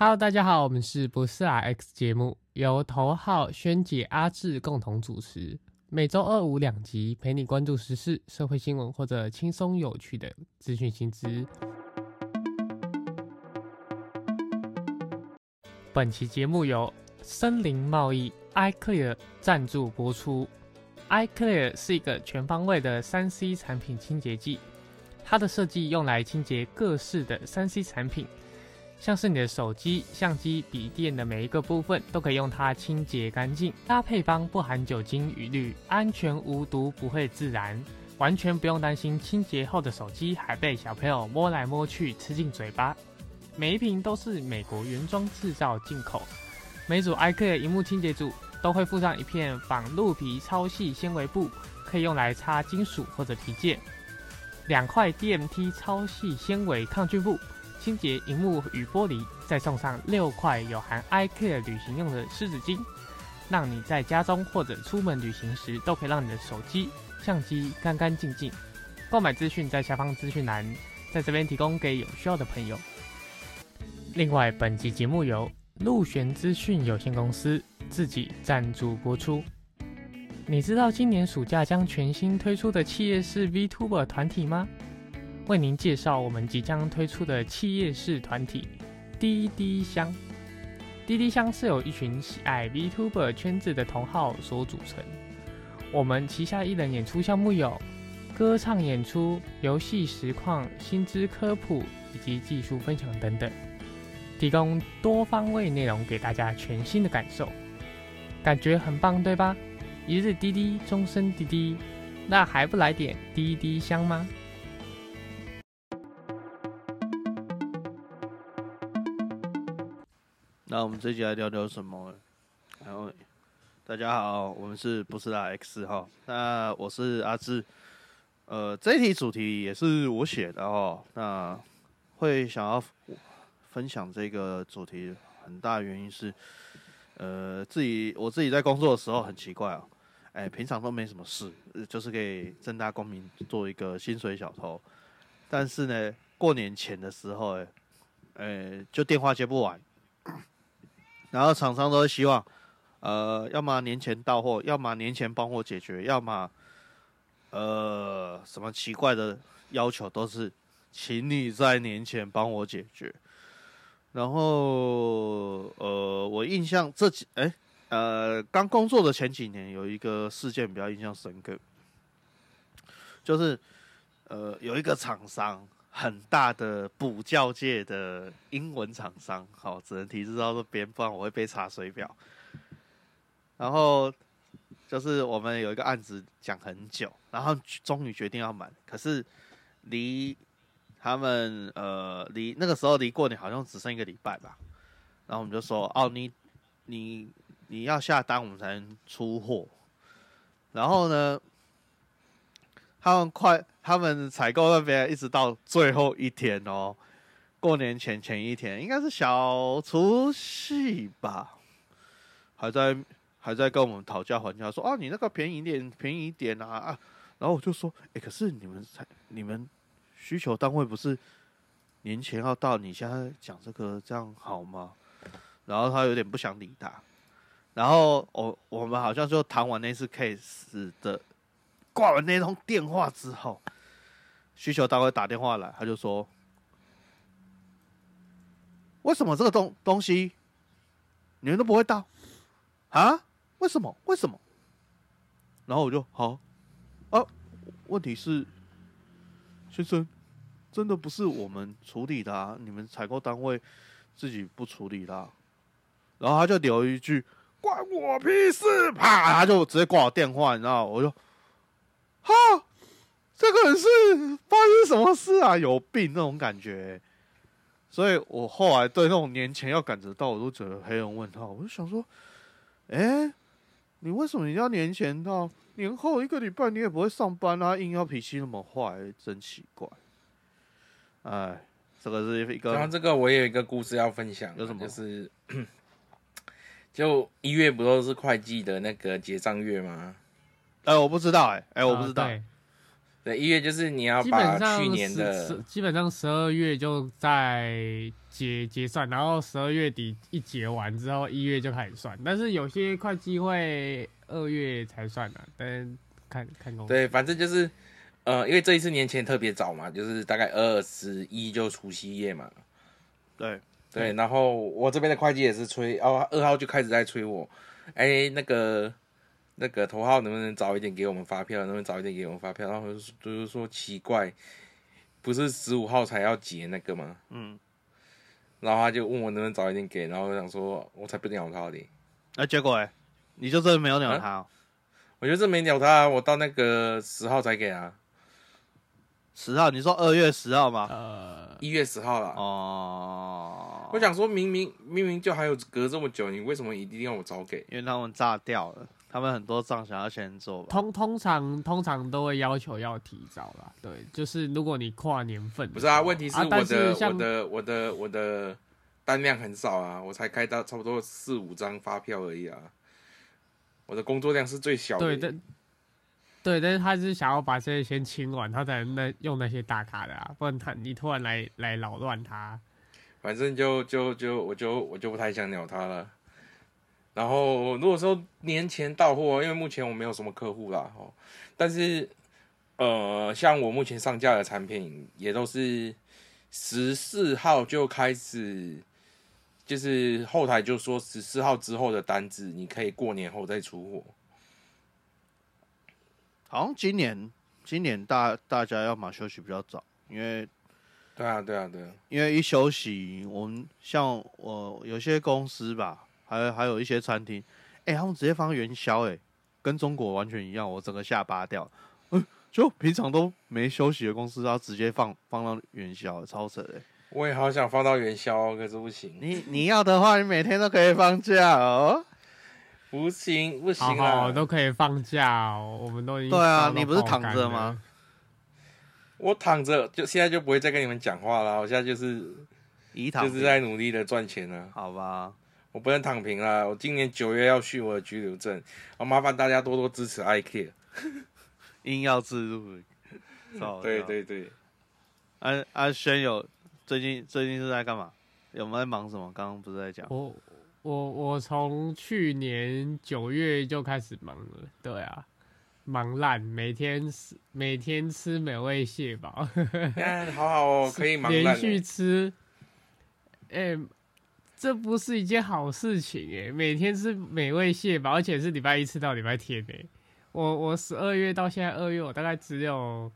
Hello，大家好，我们是不是啊 X 节目，由头号萱姐阿志共同主持，每周二五两集，陪你关注时事、社会新闻或者轻松有趣的资讯新知。本期节目由森林贸易 iClear 赞助播出。iClear 是一个全方位的三 C 产品清洁剂，它的设计用来清洁各式的三 C 产品，像是你的手机、相机、笔电的每一个部分都可以用它清洁干净。它配方不含酒精与氯，安全无毒，不会自燃，完全不用担心清洁后的手机还被小朋友摸来摸去吃进嘴巴。每一瓶都是美国原装制造进口，每组 iClear 荧幕清洁组都会附上一片仿鹿皮超细纤维布，可以用来擦金属或者皮件；两块 DMT 超细纤维抗菌布，清洁荧幕与玻璃；再送上六块有含 iCare 旅行用的湿纸巾，让你在家中或者出门旅行时都可以让你的手机、相机干干净净。购买资讯在下方资讯栏，在这边提供给有需要的朋友。另外，本集节目由陆璇资讯有限公司自己赞助播出。你知道今年暑假将全新推出的企业式 VTuber 团体吗？为您介绍我们即将推出的企业式团体——滴滴香。滴滴香是由一群喜爱 VTuber 圈子的同好所组成。我们旗下艺人演出项目有歌唱演出、游戏实况、薪资科普以及技术分享等等。提供多方位内容给大家全新的感受，感觉很棒，对吧？一日滴滴，终身滴滴，那还不来点滴滴香吗？那我们这集来聊聊什么？然后大家好，我们是不是拉 X 哈？那我是阿志，呃，这题主题也是我写的哦。那会想要。分享这个主题很大原因是，呃，自己我自己在工作的时候很奇怪哦，哎，平常都没什么事，就是给正大光明做一个薪水小偷，但是呢，过年前的时候，哎，哎，就电话接不完，然后厂商都希望，呃，要么年前到货，要么年前帮我解决，要么，呃，什么奇怪的要求都是，请你在年前帮我解决。然后，呃，我印象这几哎，呃，刚工作的前几年有一个事件比较印象深刻，就是呃，有一个厂商很大的补教界的英文厂商，好，只能提示到这边，不然我会被查水表。然后就是我们有一个案子讲很久，然后终于决定要买，可是离。他们呃，离那个时候离过年好像只剩一个礼拜吧，然后我们就说哦，你你你要下单，我们才能出货。然后呢，他们快，他们采购那边一直到最后一天哦，过年前前一天，应该是小除夕吧，还在还在跟我们讨价还价，说啊，你那个便宜点，便宜点啊啊！然后我就说，哎，可是你们才你们。需求单位不是年前要到，你现在讲这个这样好吗？然后他有点不想理他，然后我我们好像就谈完那次 case 的，挂完那通电话之后，需求单位打电话来，他就说：“为什么这个东东西你们都不会到啊？为什么？为什么？”然后我就好啊，问题是先生。真的不是我们处理的啊！你们采购单位自己不处理的，然后他就留一句“关我屁事”，啪，他就直接挂我电话，你知道？我就，哈，这个人是发生什么事啊？有病那种感觉。所以我后来对那种年前要赶着到，我都觉得黑人问号。我就想说，哎，你为什么你要年前到？年后一个礼拜你也不会上班啊，硬要脾气那么坏，真奇怪。哎，这个是一个。然后这个我也有一个故事要分享，有什么？就是，就一月不都是会计的那个结账月吗？哎，我不知道，哎，哎，我不知道。对，一月就是你要基本把上去年的基本上十二月就在结结算，然后十二月底一结完之后，一月就开始算。但是有些会计会二月才算啊，但看看公司。对，反正就是呃，因为这一次年前特别早嘛，就是大概二十一就除夕夜嘛。对，对，然后我这边的会计也是催，哦，二号就开始在催我，哎，那个那个头号能不能早一点给我们发票？能不能早一点给我们发票？然后就就是说奇怪，不是十五号才要结那个吗？嗯，然后他就问我能不能早一点给，然后我想说，我才不鸟他的，那、结果哎，你就真的没有鸟他哦？我觉得这没鸟他啊，我到那个十号才给啊，十号，你说二月十号吗？呃，一月十号了。哦，我想说明明明明就还有隔这么久，你为什么一定要我早给？因为他们炸掉了，他们很多账想要先做吧。通通常通常都会要求要提早啦。对，就是如果你跨年份不是啊，问题是我的、像我的我的我的单量很少啊，我才开到差不多四五张发票而已啊。我的工作量是最小的。对，但对，但是他是想要把这些先清完，他才能那用那些大卡的啊，不然他你突然来来扰乱他。反正就就就我就我就不太想鸟他了。然后如果说年前到货，因为目前我没有什么客户啦，哦，但是呃，像我目前上架的产品也都是十四号就开始，就是后台就说十四号之后的单子，你可以过年后再出货。好像今年今年大大家要么休息比较早，因为对啊，对啊，对啊。因为一休息，我们像我有些公司吧，还有还有一些餐厅，哎、他们直接放元宵，哎，跟中国完全一样，我整个下巴掉。嗯，就平常都没休息的公司，它直接放放到元宵，超扯的。我也好想放到元宵，可是不行，你你要的话，你每天都可以放假哦。不行，不行好啊！好都可以放假哦，我们都已经对啊你不是躺着吗？我躺着，就现在就不会再跟你们讲话了。我现在就是一躺就是在努力的赚钱啊，好吧，我不能躺平啦。我今年九月要续我的居留证，好麻烦大家多多支持 iCare。硬要自入。操对，对对，安安轩有最近最近是在干嘛？有没有在忙什么？刚刚不是在讲？我我我从去年九月就开始忙了，对啊，忙烂，每天吃每天吃美味蟹堡，看 好好哦，可以忙烂连续。吃，哎、这不是一件好事情哎，每天吃美味蟹堡，而且是礼拜一吃到礼拜天哎，我我十二月到现在二月，我大概只有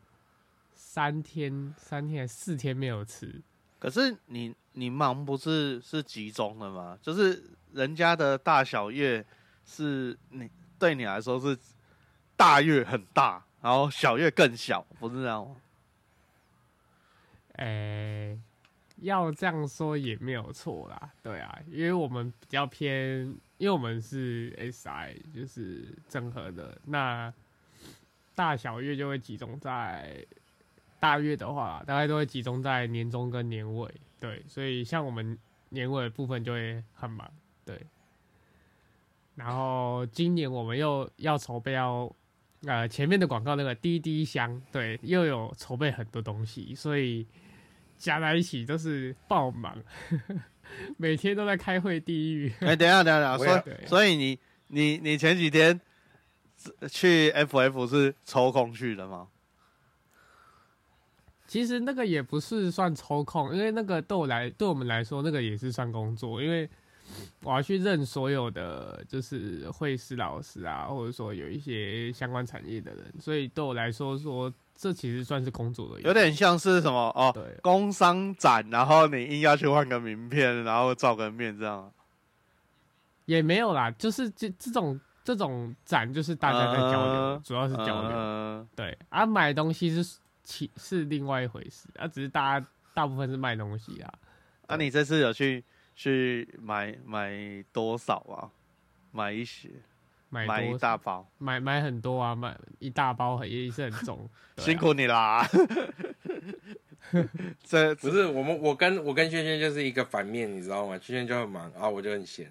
三天三天还四天没有吃，可是你你忙不是是集中的吗？就是人家的大小月是你对你来说是大月很大，然后小月更小，不是这样吗？诶、要这样说也没有错啦，对啊，因为我们比较偏，因为我们是 SI，就是整合的，那大小月就会集中在大月的话，大概都会集中在年中跟年尾，对，所以像我们年尾的部分就会很忙，对。然后今年我们又要筹备要呃前面的广告那个滴滴箱，对，又有筹备很多东西，所以加在一起都是爆忙，每天都在开会地狱。哎、等下等一下，等一下，所以所以你你你前几天去 FF 是抽空去的吗？其实那个也不是算抽空，因为那个对我来对我们来说，那个也是算工作，因为我要去认所有的就是会师老师啊，或者说有一些相关产业的人，所以对我来说说这其实算是工作的一部分，有点像是什么哦，对。工商展，然后你硬要去换个名片，然后照个面这样。也没有啦，就是这这种这种展，就是大家在交流，嗯主要是交流。嗯对啊，买东西是其是另外一回事啊，只是大家大部分是卖东西啊。那、你这次有去去买买多少啊？买一些，买买一多大包，买买很多啊，买一大包很也是很重，啊辛苦你啦。这不是我们，我跟我跟轩轩就是一个反面，你知道吗？轩轩就很忙，然后我就很闲。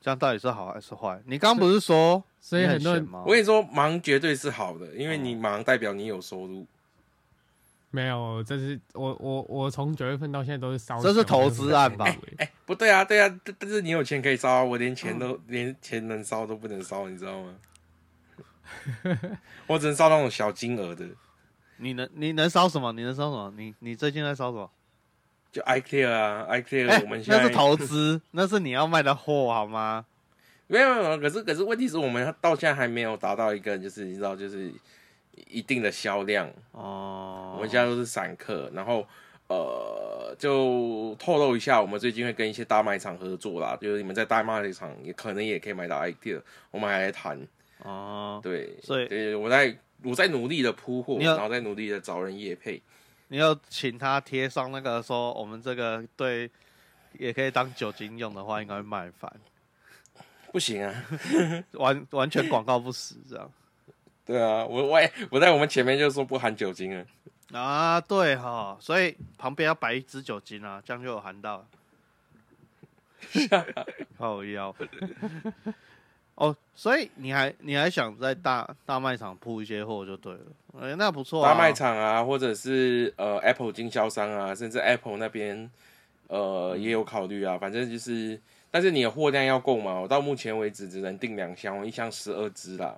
这样到底是好还是坏？你刚不是说所以很多吗？我跟你说，忙绝对是好的，因为你忙代表你有收入。没有，这是我我我从九月份到现在都是烧，这是投资案吧哎、不对啊，对啊，但但是你有钱可以烧啊，我连钱都、连钱能烧都不能烧，你知道吗？我只能烧那种小金额的，你能你能烧什么？你能烧什么？你你最近在烧什么？就 iClear 啊，iClear 哎我们现在、那是投资，那是你要卖的货好吗？没有没有，可是可是问题是我们到现在还没有达到一个就是你知道就是一定的销量，哦，我们现在都是散客，然后呃，就透露一下，我们最近会跟一些大卖场合作啦，就是你们在大卖场也可能也可以买到 idea，我们还在谈，哦，对，所以对，我在我在努力的铺货，然后在努力的找人业配，你要请他贴上那个说我们这个对，也可以当酒精用的话，应该会卖翻，不行啊，完完全广告不死这样对啊，我我也我在我们前面就说不含酒精了，啊，对哈，所以旁边要摆一支酒精啊，这样就有含到了。靠腰。哦，所以你还你还想在大大卖场铺一些货就对了，哎、那不错、啊。大卖场啊，或者是呃 Apple 经销商啊，甚至 Apple 那边呃也有考虑啊。反正就是，但是你的货量要够嘛。我到目前为止只能订两箱，我一箱十二支啦。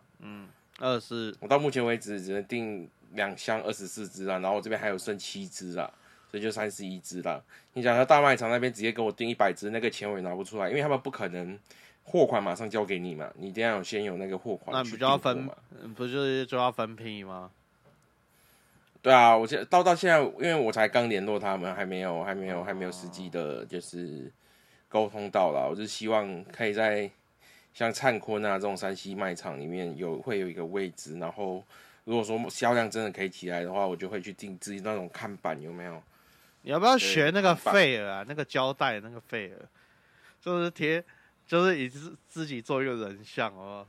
二四我到目前为止只能订两箱二十四支啦，然后我这边还有剩七支啦，所以就三十一只啦。你讲他大卖场那边直接给我订一百只，那个钱我也拿不出来，因为他们不可能货款马上交给你嘛，你一定要有先有那个货款那去不就要分不就是就要分批吗？对啊，我现到到现在，因为我才刚联络他们，还没有还没有还没有实际的，就是沟通到了。我就希望可以在像灿坤啊这种山西卖场里面有会有一个位置，然后如果说销量真的可以起来的话，我就会去定制那种看板，有没有？你要不要学那个费尔啊？那个胶带那个费尔，就是贴，就是以自自己做一个人像哦。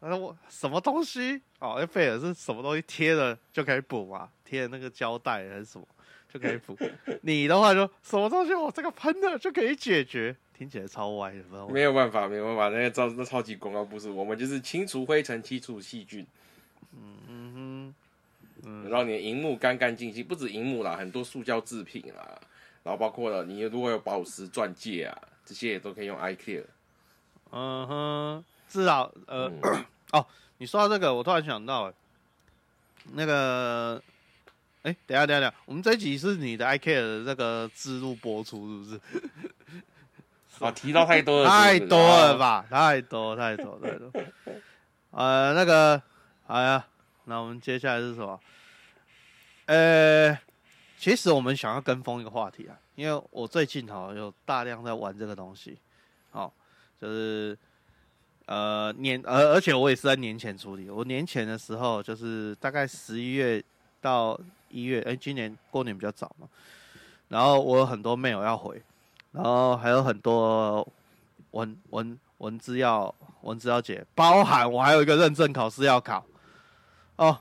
他说我什么东西哦？那费尔是什么东西贴了就可以补嘛？贴了那个胶带还是什么就可以补？你的话就什么东西我这个喷的就可以解决，听起来超歪的，不知道没有办法，没有办法，那个超那超级广告不是，我们就是清除灰尘、清除细菌，嗯哼，让你的荧幕干干净净，不止荧幕啦，很多塑胶制品啦，然后包括了你如果有宝石钻戒啊，这些也都可以用 iClear。嗯哼，至少呃。嗯 你说到这个，我突然想到，那个，哎、等下等下等下，我们这一集是你的 iCare 的这个自录播出，是不是？啊，提到太多了，太多了？吧，太多太多太多。呃，那个，好呀，那我们接下来是什么？呃，其实我们想要跟风一个话题啊，因为我最近哈有大量在玩这个东西，好、就是呃年，而而且我也是在年前处理。我年前的时候，就是大概十一月到一月，哎、今年过年比较早嘛，然后我有很多 mail 要回，然后还有很多文文文字要文字要解，包含我还有一个认证考试要考哦。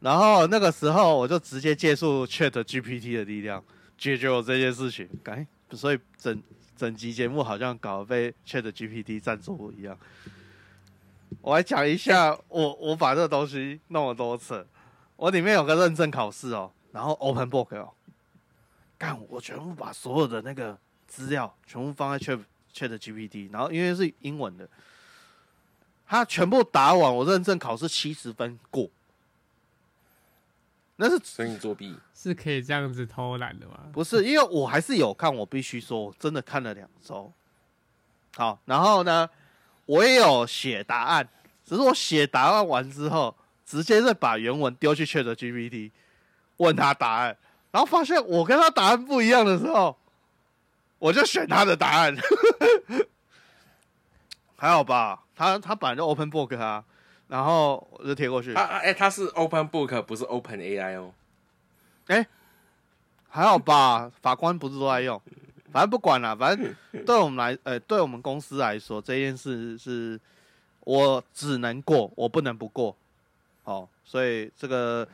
然后那个时候我就直接借助 Chat GPT 的力量解决我这件事情，哎，所以整整集节目好像搞得被 Chat GPT 赞助一样。我来讲一下，我我把这个东西弄了多次，我里面有个认证考试哦，然后 Open Book 哦，干，我全部把所有的那个资料全部放在 Chat Chat GPT，然后因为是英文的，他全部打完，我认证考试七十分过。那是所以你作弊，是可以这样子偷懒的吗？不是？因为我还是有看，我必须说，我真的看了两周。好，然后呢，我也有写答案，只是我写答案完之后，直接再把原文丢去 Chat GPT，问他答案，然后发现我跟他答案不一样的时候，我就选他的答案。还好吧？他他本来就 Open Book 啊，然后我就贴过去他。哎、他是 Open Book 不是 Open AI 哦。哎还好吧，法官不是都在用，反正不管了，反正对我们来，呃，对我们公司来说，这件事是我只能过，我不能不过，哦，所以这个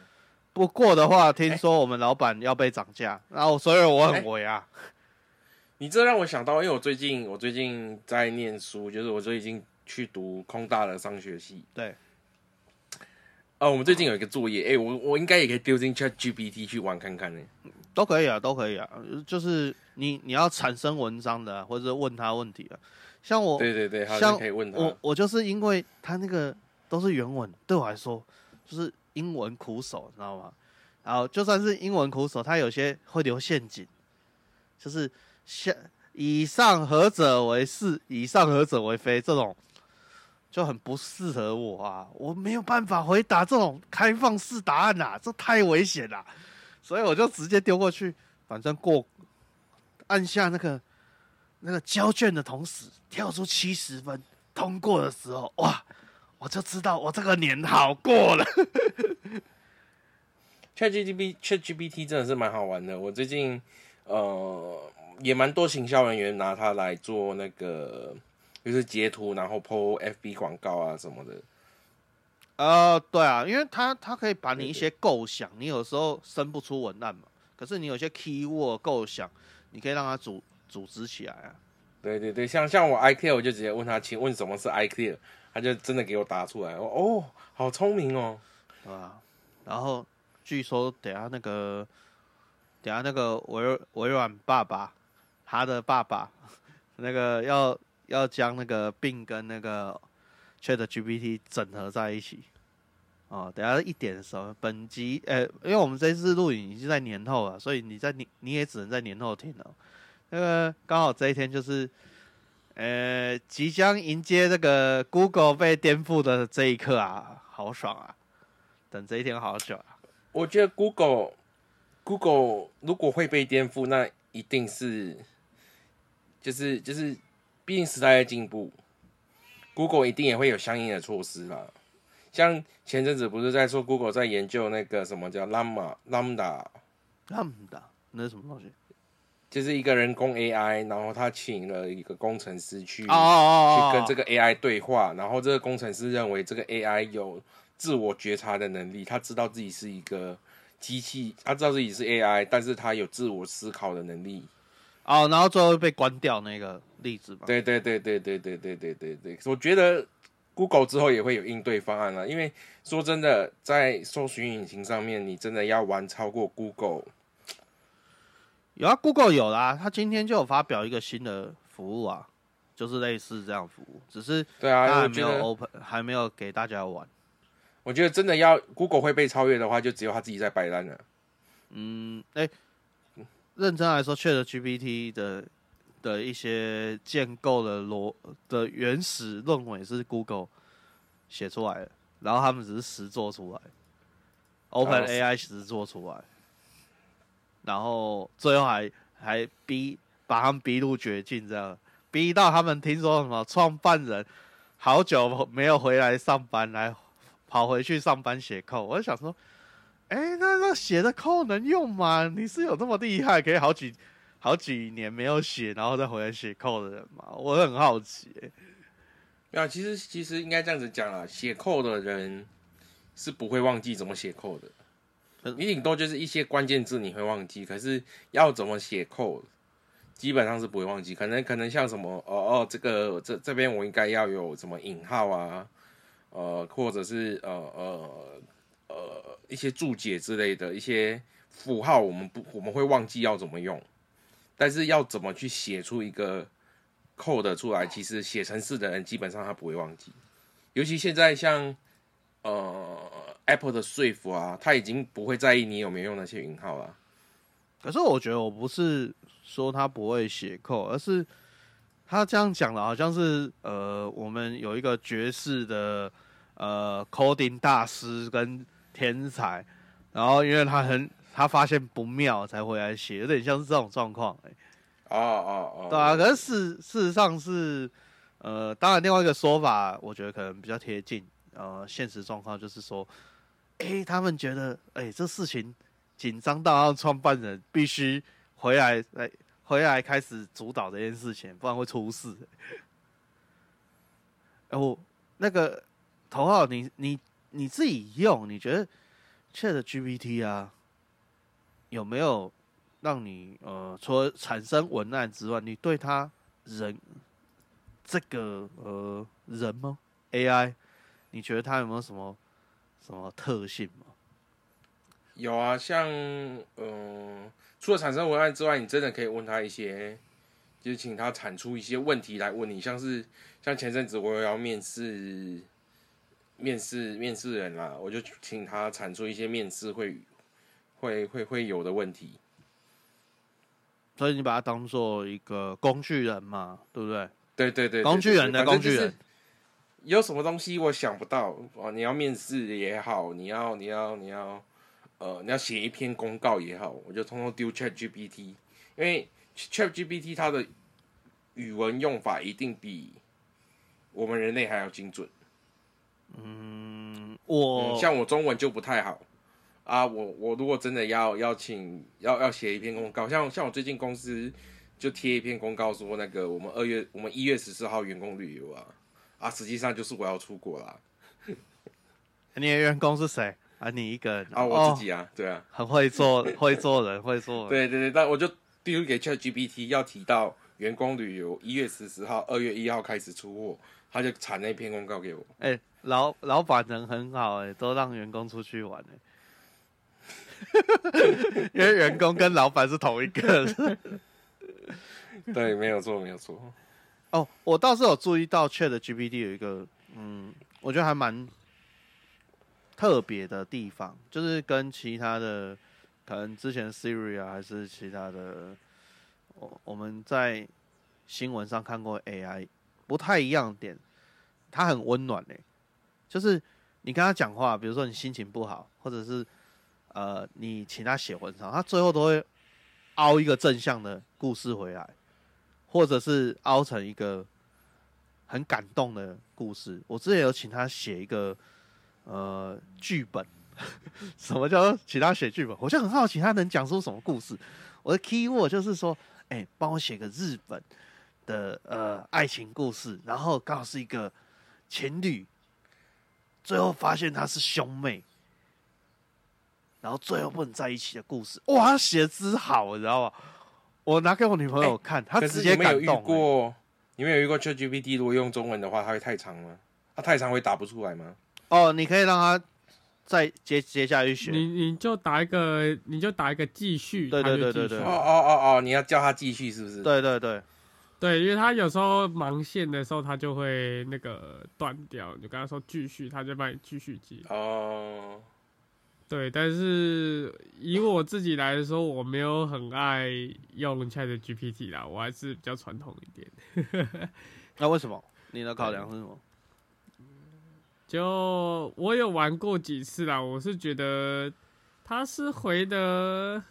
不过的话，听说我们老板要被涨价，然后所以我很为啊，你这让我想到，因为我最近我最近在念书，就是我最近去读空大的商学系。对，哦，我们最近有一个作业，哎、我我应该也可以丢进 Chat GPT 去玩看看呢。都可以啊，都可以啊。就是你你要产生文章的啊、或者问他问题啊。像我，对对对，像可以问他。我我就是因为他那个都是原文，对我来说就是英文苦手，你知道吗？然后就算是英文苦手，他有些会留陷阱，就是像以上何者为是，以上何者为非这种，就很不适合我啊！我没有办法回答这种开放式答案呐、这太危险了，所以我就直接丢过去，反正过按下那个那个交卷的同时，跳出七十分通过的时候，哇，我就知道我这个年好过了。Chat GPT Chat GPT 真的是蛮好玩的。我最近呃也蛮多行销人员拿它来做那个，就是截图然后 PO FB 广告啊什么的。呃，对啊，因为它它可以把你一些构想，你有时候生不出文案嘛，可是你有些 keyword 构想，你可以让它组组织起来啊。对对对，像像我 iClear 我就直接问他，请问什么是 iClear？他就真的给我答出来。我哦，好聪明哦。对吧？然后据说等下那个，等下那个微微软爸爸，他的爸爸，那个要要将那个病跟那个 Chat GPT 整合在一起。哦，等下一点的时候，本集呃，因为我们这次录影已经在年后了，所以你在你你也只能在年后听了。那个刚好这一天就是，呃，即将迎接这个 Google 被颠覆的这一刻啊，好爽啊！等这一天好久啊！我觉得 Google Google 如果会被颠覆，那一定是就是就是，毕竟时代在进步，Google 一定也会有相应的措施啦。像前阵子不是在说 Google 在研究那个什么叫 Llama Lambda，Lambda 那是什么东西？就是一个人工 AI，然后他请了一个工程师去哦哦哦，去跟这个 AI 对话，然后这个工程师认为这个 AI 有自我觉察的能力，他知道自己是一个机器，他知道自己是 AI，但是他有自我思考的能力。哦，然后最后被关掉那个例子吧。对对对对对对对对对对，我觉得 Google 之后也会有应对方案了，因为说真的，在搜寻引擎上面，你真的要玩超过 Google，有啊，Google 有啦，他今天就有发表一个新的服务啊，就是类似这样服务，只是对啊，它还没有 open，还没有给大家玩。我觉得真的要 Google 会被超越的话，就只有他自己在摆烂了。嗯，哎、认真来说，Chat GPT 的的一些建构的逻的原始论文是 Google 写出来的，然后他们只是实做出来，Open AI 实做出来，然后最后还还逼把他们逼入绝境，这样逼到他们听说什么创办人好久没有回来上班，来跑回去上班写扣，我就想说。哎、那那写的扣能用吗？你是有这么厉害，可以好几好几年没有写，然后再回来写扣的人吗？我很好奇、欸。没有，其实其实应该这样子讲啦，写扣的人是不会忘记怎么写扣的。你顶多就是一些关键字你会忘记，可是要怎么写扣，基本上是不会忘记。可能可能像什么哦哦，这个这这边我应该要有什么引号啊，呃，或者是呃呃呃一些注解之类的一些符号，我们不我们会忘记要怎么用，但是要怎么去写出一个 code 出来，其实写程式的人基本上他不会忘记。尤其现在像呃 Apple 的 Swift 啊，他已经不会在意你有没有用那些云号了。可是我觉得我不是说他不会写扣，而是他这样讲的，好像是呃，我们有一个爵士的呃 coding 大师跟天才，然后因为他很他发现不妙才回来写，有点像是这种状况、欸。哦哦哦，对啊，可是事事实上是，呃，当然另外一个说法，我觉得可能比较贴近，呃，现实状况就是说，诶，他们觉得，诶，这事情紧张到让创办人必须回来来回来开始主导这件事情，不然会出事。哦，那个头号，你你你自己用，你觉得 Chat GPT 啊，有没有让你呃，除了产生文案之外，你对他人这个呃人吗？AI，你觉得他有没有什么什么特性吗？有啊，像嗯，除了产生文案之外，你真的可以问他一些，就是请他产出一些问题来问你，像是像前阵子我要面试面试面试人啦，我就请他产出一些面试会会会会有的问题。所以你把它当做一个工具人嘛，对不对？对对对，工具人的工具人。有什么东西我想不到哦？你要面试也好，你要你要你要呃你要写一篇公告也好，我就通通丢 Chat GPT，因为 Chat GPT 它的语文用法一定比我们人类还要精准。嗯，我像我中文就不太好。啊，我我如果真的要邀请要要写一篇公告，像像我最近公司就贴一篇公告说，那个我们二月我们一月十四号员工旅游啊，啊，实际上就是我要出国啦。你的员工是谁啊？你一个人啊？我自己啊，对啊，很会做，会做人，会做。对对对，但我就丢给 Chat GPT 要提到员工旅游一月十四号，二月一号开始出货，他就产那篇公告给我。哎，老老板人很好哎，都让员工出去玩哎。因为员工跟老板是同一个人，对，没有错，没有错。哦，我倒是有注意到 Chat GPT 有一个，嗯，我觉得还蛮特别的地方，就是跟其他的可能之前 Siri 啊，还是其他的，我我们在新闻上看过 AI 不太一样点，它很温暖嘞，就是你跟他讲话，比如说你心情不好，或者是。呃，你请他写文章，他最后都会凹一个正向的故事回来，或者是凹成一个很感动的故事。我之前有请他写一个呃剧本，什么叫请他写剧本？我就很好奇他能讲出什么故事。我的 key word 就是说，哎，帮我写个日本的呃爱情故事，然后刚好是一个情侣，最后发现他是兄妹。然后最后不能在一起的故事，哇，写的真好，你知道吗？我拿给我女朋友看，她直接感动。过，你没有遇过 ChatGPT？如果用中文的话，它会太长吗？它太长会打不出来吗？哦，你可以让他再接接下去学。你你就打一个，你就打一个继续。对对对对对。哦哦哦哦，你要叫他继续是不是？对对对对，因为他有时候忙线的时候，他就会那个断掉。你跟他说继续，他就帮你继续接。哦。对，但是以我自己来说，我没有很爱用 Chat GPT 啦，我还是比较传统一点。那为什么？你的考量是什么？就我有玩过几次啦，我是觉得他是回的，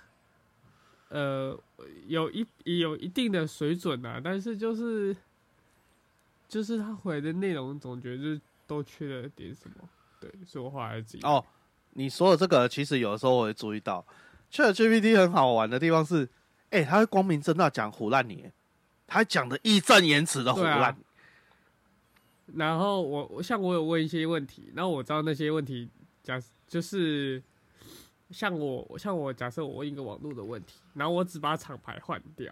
呃，有一有一定的水准啊，但是就是就是他回的内容总觉得都缺了点什么。对，所以我后来自己哦。你说的这个，其实有的时候我会注意到，ChatGPT 很好玩的地方是，哎，他会光明正大讲胡烂你，他讲的义正言辞的胡烂。然后我我像我有问一些问题，然后我知道那些问题，假就是像我像我假设我问一个网络的问题，然后我只把厂牌换掉，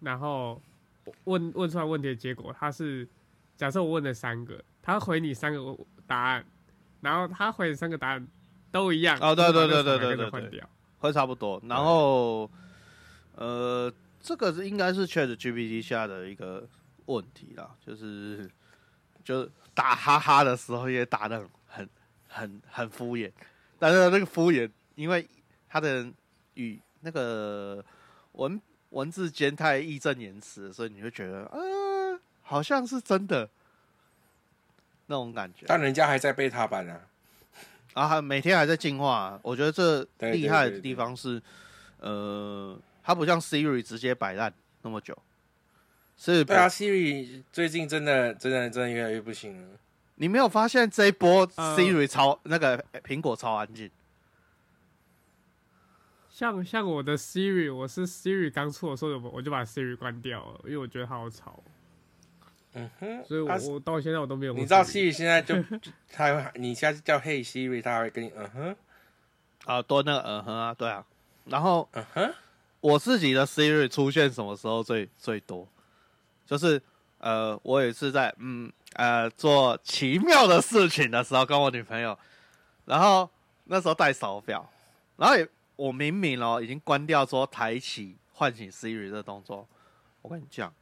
然后问问出来问题的结果，他是假设我问了三个，他回你三个答案。然后他回三个答案都一样哦，对对对对对对对，会差不多。然后呃，这个是应该是 Chat GPT 下的一个问题啦，就是就打哈哈的时候也打的很很很敷衍，但是那个敷衍，因为他的语那个文文字间太义正言辞，所以你会觉得呃，好像是真的。那种感觉，但人家还在贝塔版啊，啊，还每天还在进化。我觉得这厉害的地方是，呃，它不像 Siri 直接摆烂那么久。是，对啊，Siri 最近真的、真的、真的越来越不行了。你没有发现这一波 Siri 超那个苹果超安静？像像我的 Siri，我是 Siri 刚出的时候，我就把 Siri 关掉了，因为我觉得它好吵。嗯哼，所以我我到现在我都没有。你知道 Siri 现在就他会，你下次叫 Hey Siri，他会跟你嗯哼，啊，多那个嗯哼啊，对啊。然后嗯哼，我自己的 Siri 出现什么时候最最多？就是呃，我也是在嗯呃做奇妙的事情的时候，跟我女朋友，然后那时候戴手表，然后也我明明哦已经关掉说抬起唤醒 Siri 这动作，我跟你讲，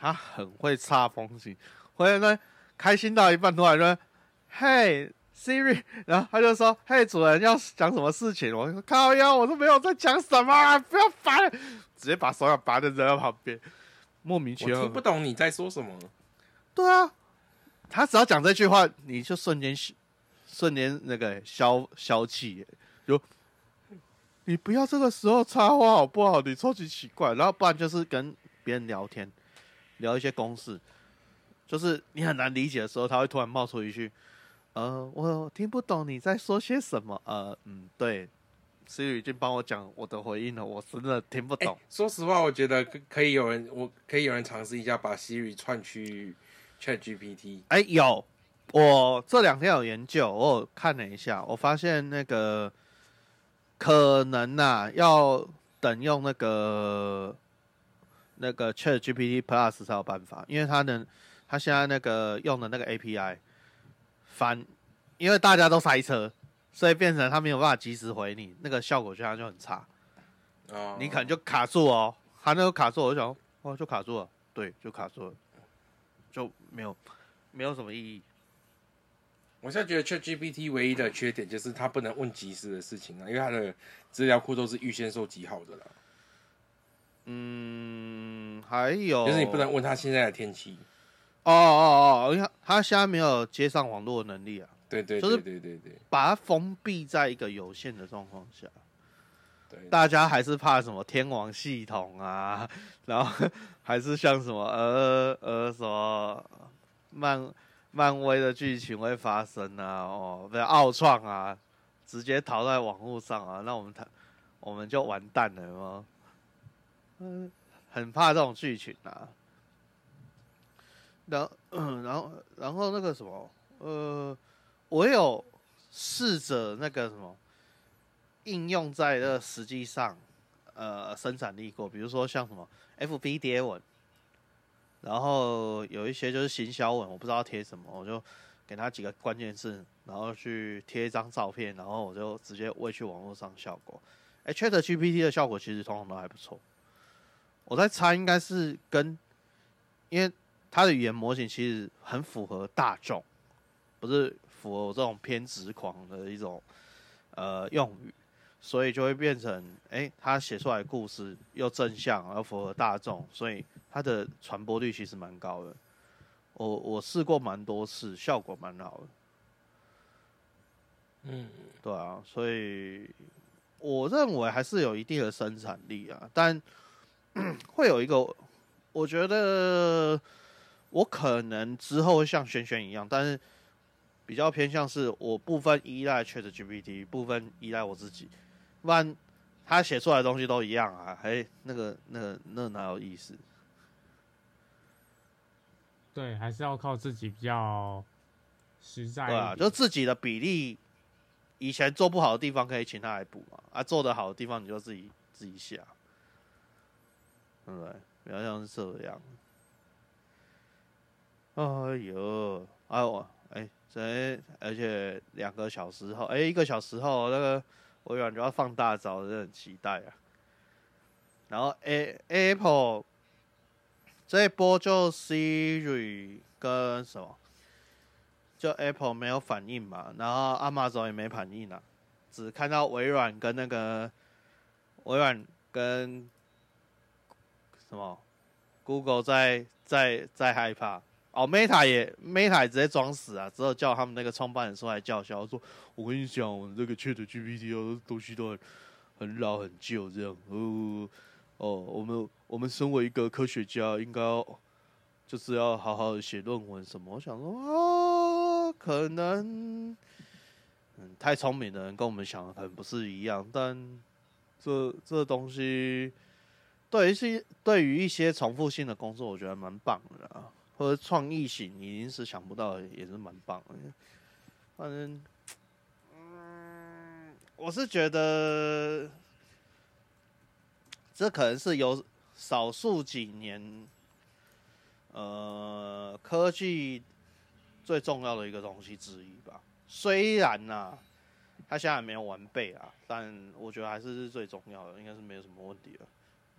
他很会插风景，回来呢开心到一半突然说：“嘿。” Siri，然后他就说：“嘿，主人要讲什么事情？”我说：“靠呀，我都没有在讲什么，不要烦！”直接把手表拔在扔到旁边，莫名其妙。我听不懂你在说什么。对啊，他只要讲这句话，你就瞬间瞬间那个消消气，就你不要这个时候插话好不好？你超级奇怪。然后不然就是跟别人聊天，聊一些公式，就是你很难理解的时候，他会突然冒出一句。呃，我听不懂你在说些什么。呃，嗯，对，Siri 已经帮我讲我的回应了，我真的听不懂。说实话，我觉得可以有人，我可以有人尝试一下把 Siri 串去 Chat GPT。哎，有，我这两天有研究，我看了一下，我发现那个可能呐，要等用那个那个 Chat GPT Plus 才有办法，因为它能，它现在那个用的那个 API。翻，因为大家都塞车，所以变成他没有办法及时回你，那个效果这样就很差。哦，你可能就卡住哦，他那个卡住，我就想，哦，就卡住了，对，就卡住了，就没有，没有什么意义。我现在觉得 ChatGPT 唯一的缺点就是它不能问及时的事情啊，因为它的资料库都是预先收集好的了。嗯，还有就是你不能问他现在的天气。哦哦哦，因为他现在没有接上网络的能力啊。对对，就是对对对，把它封闭在一个有限的状况下。对，大家还是怕什么天王系统啊，然后还是像什么呃呃什么漫漫威的剧情会发生啊？哦，不是奥创啊，直接逃在网络上啊，那我们他我们就完蛋了吗？嗯，很怕这种剧情啊。然后，然后，然后那个什么，呃，我有试着那个什么应用在那实际上，呃，生产力过，比如说像什么 FB 贴文，然后有一些就是行销文，我不知道贴什么，我就给他几个关键字，然后去贴一张照片，然后我就直接喂去网络上效果。哎，Chat GPT 的效果其实通常都还不错，我在猜应该是跟因为。它的语言模型其实很符合大众，不是符合这种偏执狂的一种呃用语，所以就会变成，哎，他写出来故事又正向，又符合大众，所以它的传播率其实蛮高的。我我试过蛮多次，效果蛮好的。嗯，对啊，所以我认为还是有一定的生产力啊，但 会有一个，我觉得。我可能之后会像轩轩一样，但是比较偏向是我部分依赖 Chat GPT，部分依赖我自己，不然他写出来的东西都一样啊，还那个那个那哪有意思？对，还是要靠自己比较实在。对啊，就自己的比例，以前做不好的地方可以请他来补嘛，啊，做的好的地方你就自己自己下，对不对？比较像是这样。哎呦，哎我哎，这而且两个小时后，哎一个小时后，那个微软就要放大招，真的很期待啊。然后 A Apple 这一波就 Siri 跟什么，就 Apple 没有反应嘛，然后 Amazon 也没反应啊，只看到微软跟那个微软跟什么 Google 在在在害怕。哦，Meta 也 Meta 也直接装死啊！只有叫他们那个创办人出来叫嚣，说：“我跟你讲，我这个 Chat GPT 哦，东西都很很老很旧，这样。哦哦，我们我们身为一个科学家，应该要就是要好好的写论文什么。我想说啊，可能嗯太聪明的人跟我们想的可能不是一样，但这这东西对于一些对于一些重复性的工作，我觉得蛮棒的啊。”或者创意型，你临时想不到也是蛮棒的。反正，嗯，我是觉得这可能是有少数几年，呃，科技最重要的一个东西之一吧。虽然呐、它现在没有完备啊，但我觉得还是最重要的，应该是没有什么问题了。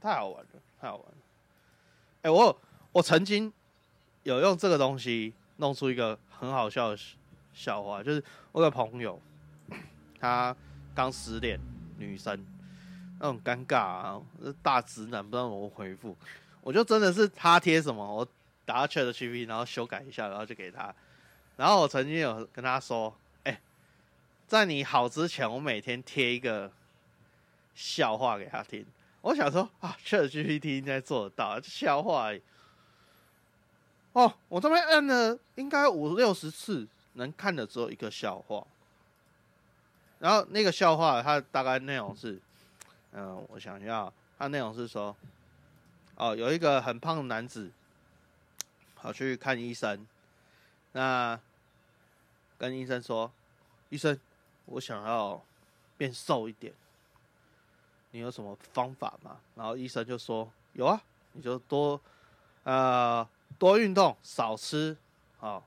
太好玩了，太好玩了。哎、我我曾经有用这个东西弄出一个很好笑的笑话，就是我有个朋友，他刚失恋，女生那种尴尬啊，大直男不知道怎么回复，我就真的是他贴什么，我打 Chat GPT，然后修改一下，然后就给他。然后我曾经有跟他说，哎、在你好之前，我每天贴一个笑话给他听。我想说啊，Chat GPT 应该做得到，这笑话。哦，我这边按了应该五六十次，能看的只有一个笑话。然后那个笑话，它大概内容是，嗯、我想一下，它内容是说，哦，有一个很胖的男子跑去看医生，那跟医生说，医生，我想要变瘦一点，你有什么方法吗？然后医生就说，有啊，你就多呃多运动，少吃，好、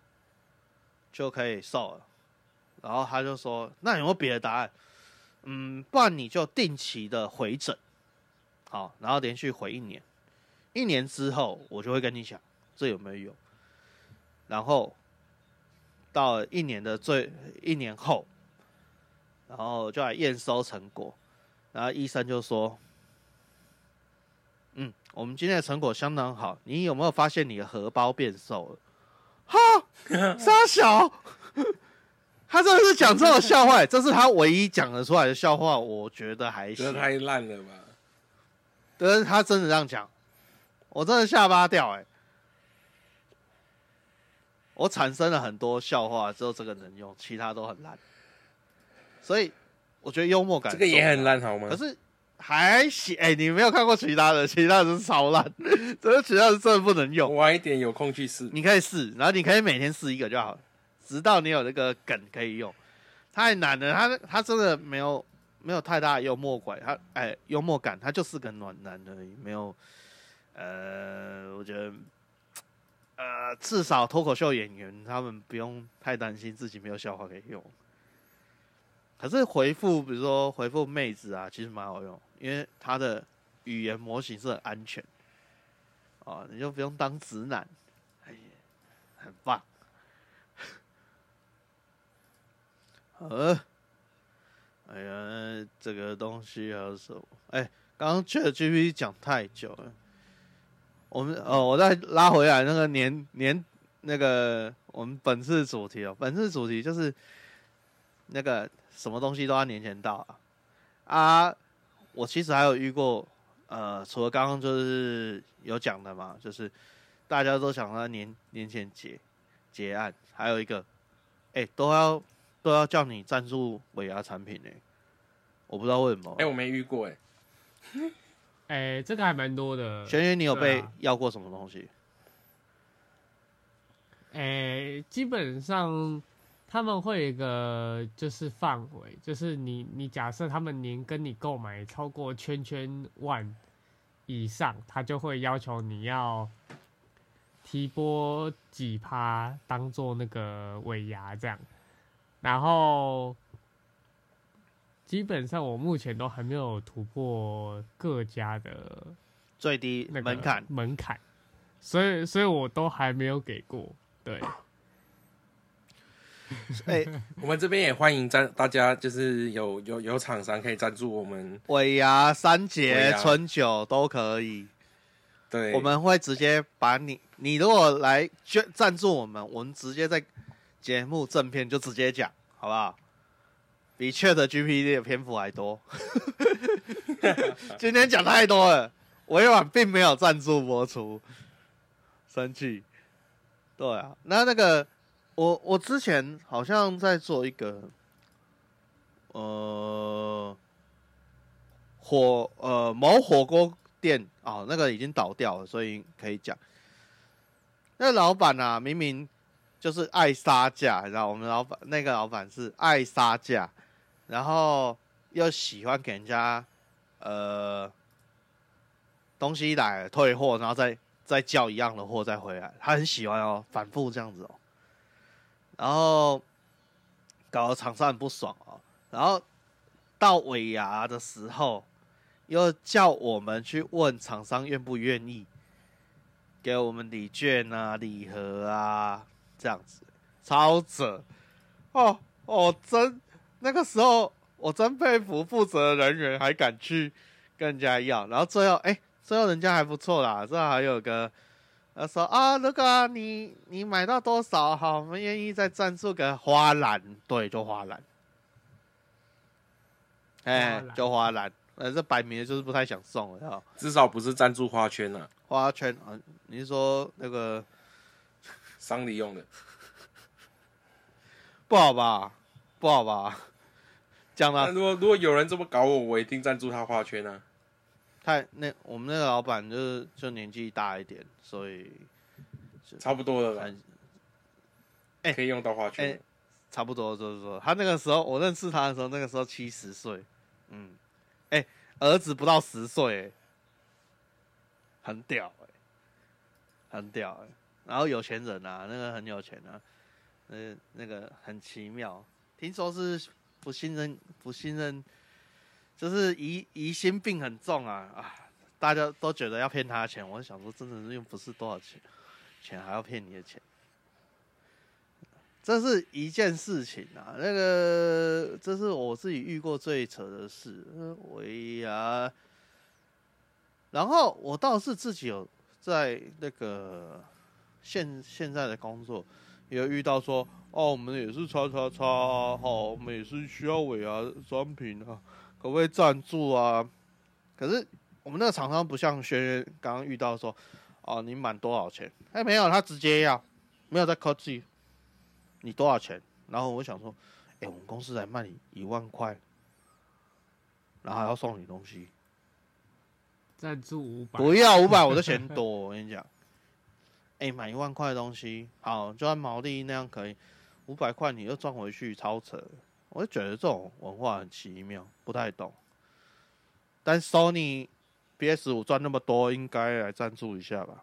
就可以瘦了。然后他就说：“那有没有别的答案？嗯，不然你就定期的回诊，好，然后连续回一年，一年之后我就会跟你讲这有没有用。然后到一年的最一年后，然后就来验收成果，然后医生就说：嗯，我们今天的成果相当好，你有没有发现你的荷包变瘦了？哈，沙小。”他真的是讲这种笑话，这是他唯一讲得出来的笑话，我觉得还行。这太烂了吧？但是他真的这样讲，我真的下巴掉哎、我产生了很多笑话，只有这个能用，其他都很烂。所以我觉得幽默感这个也很烂好吗可？是还行。哎、你没有看过其他的，其他的是超烂，这个其他的真的不能用。晚一点有空去试。你可以试，然后你可以每天试一个就好，直到你有那个梗可以用。太难了，他他真的没有没有太大的幽默感，他哎幽默感，他就是个暖男而已，没有呃，我觉得呃至少脱口秀演员他们不用太担心自己没有笑话可以用。可是回复，比如说回复妹子啊，其实蛮好用，因为他的语言模型是很安全，哦，你就不用当直男，哎呀，很棒。呃，哎呀，这个东西还有什么？哎，刚刚 Chat GPT 讲太久了，我们哦，我再拉回来那个年年那个我们本次主题哦，本次主题就是那个什么东西都要年前到啊啊！我其实还有遇过，呃，除了刚刚就是有讲的嘛，就是大家都想在年年前结结案，还有一个，哎、都要都要叫你赞助尾牙产品呢、我不知道为什么。哎，我没遇过哎。哎、这个还蛮多的。轩轩，你有被要过什么东西？哎、基本上他们会有一个就是范围，就是你你假设他们年跟你购买超过圈圈万以上，他就会要求你要提拨几趴当做那个尾牙这样，然后基本上我目前都还没有突破各家的最低那个门槛，门槛，所以所以我都还没有给过，对。哎、我们这边也欢迎赞大家，就是有有有厂商可以赞助我们。尾牙、三尾节、春酒都可以。对，我们会直接把你，你如果来捐赞助我们，我们直接在节目正片就直接讲，好不好？比 Chat GPT 的篇幅还多。今天讲太多了，委婉并没有赞助播出，生气。对啊，那那个我我之前好像在做一个，呃，火呃某火锅店哦，那个已经倒掉了，所以可以讲。那老板啊，明明就是爱杀价，你知道，我们老板那个老板是爱杀价，然后又喜欢给人家呃东西来退货，然后再再叫一样的货再回来，他很喜欢哦，反复这样子哦，然后搞得厂商很不爽哦，然后到尾牙的时候，又叫我们去问厂商愿不愿意给我们礼券啊、礼盒啊这样子，超扯哦哦，真那个时候我真佩服负责人员还敢去跟人家要，然后最后哎。最后人家还不错啦，最后还有个，他说啊，那个你你买到多少好，我们愿意再赞助个花篮，对，就花篮，哎，就花篮，呃，这摆明就是不太想送了，至少不是赞助花圈啊，花圈啊，你是说那个丧礼用的，不好吧，不好吧，讲了，如果如果有人这么搞我，我一定赞助他花圈啊。太那我们那个老板就是就年纪大一点，所以差不多了吧？哎，可以用到花圈，差不多就是说，他那个时候我认识他的时候，那个时候七十岁，嗯，哎，儿子不到十岁，很屌哎，很屌哎，然后有钱人啊，那个很有钱啊，那那个很奇妙，听说是不信任，不信任。就是疑疑心病很重啊啊！大家都觉得要骗他的钱，我想说，真的是又不是多少钱，钱还要骗你的钱，这是一件事情啊。那个，这是我自己遇过最扯的事。喂呀，然后我倒是自己有在那个现现在的工作，有遇到说，哦，我们也是叉叉叉，好，我们也是需要尾牙商品啊。可不可以赞助啊？可是我们那个厂商不像轩轩刚刚遇到说，哦，你满多少钱？哎，没有，他直接要，没有在客气。你多少钱？然后我想说，哎，我们公司来卖你一万块，然后还要送你东西，赞助五百，不要五百，我的钱多。我跟你讲，哎，买一万块的东西，好，就按毛利那样可以，五百块你又赚回去，超扯。我就觉得这种文化很奇妙，不太懂。但 Sony PS 五赚那么多，应该来赞助一下吧？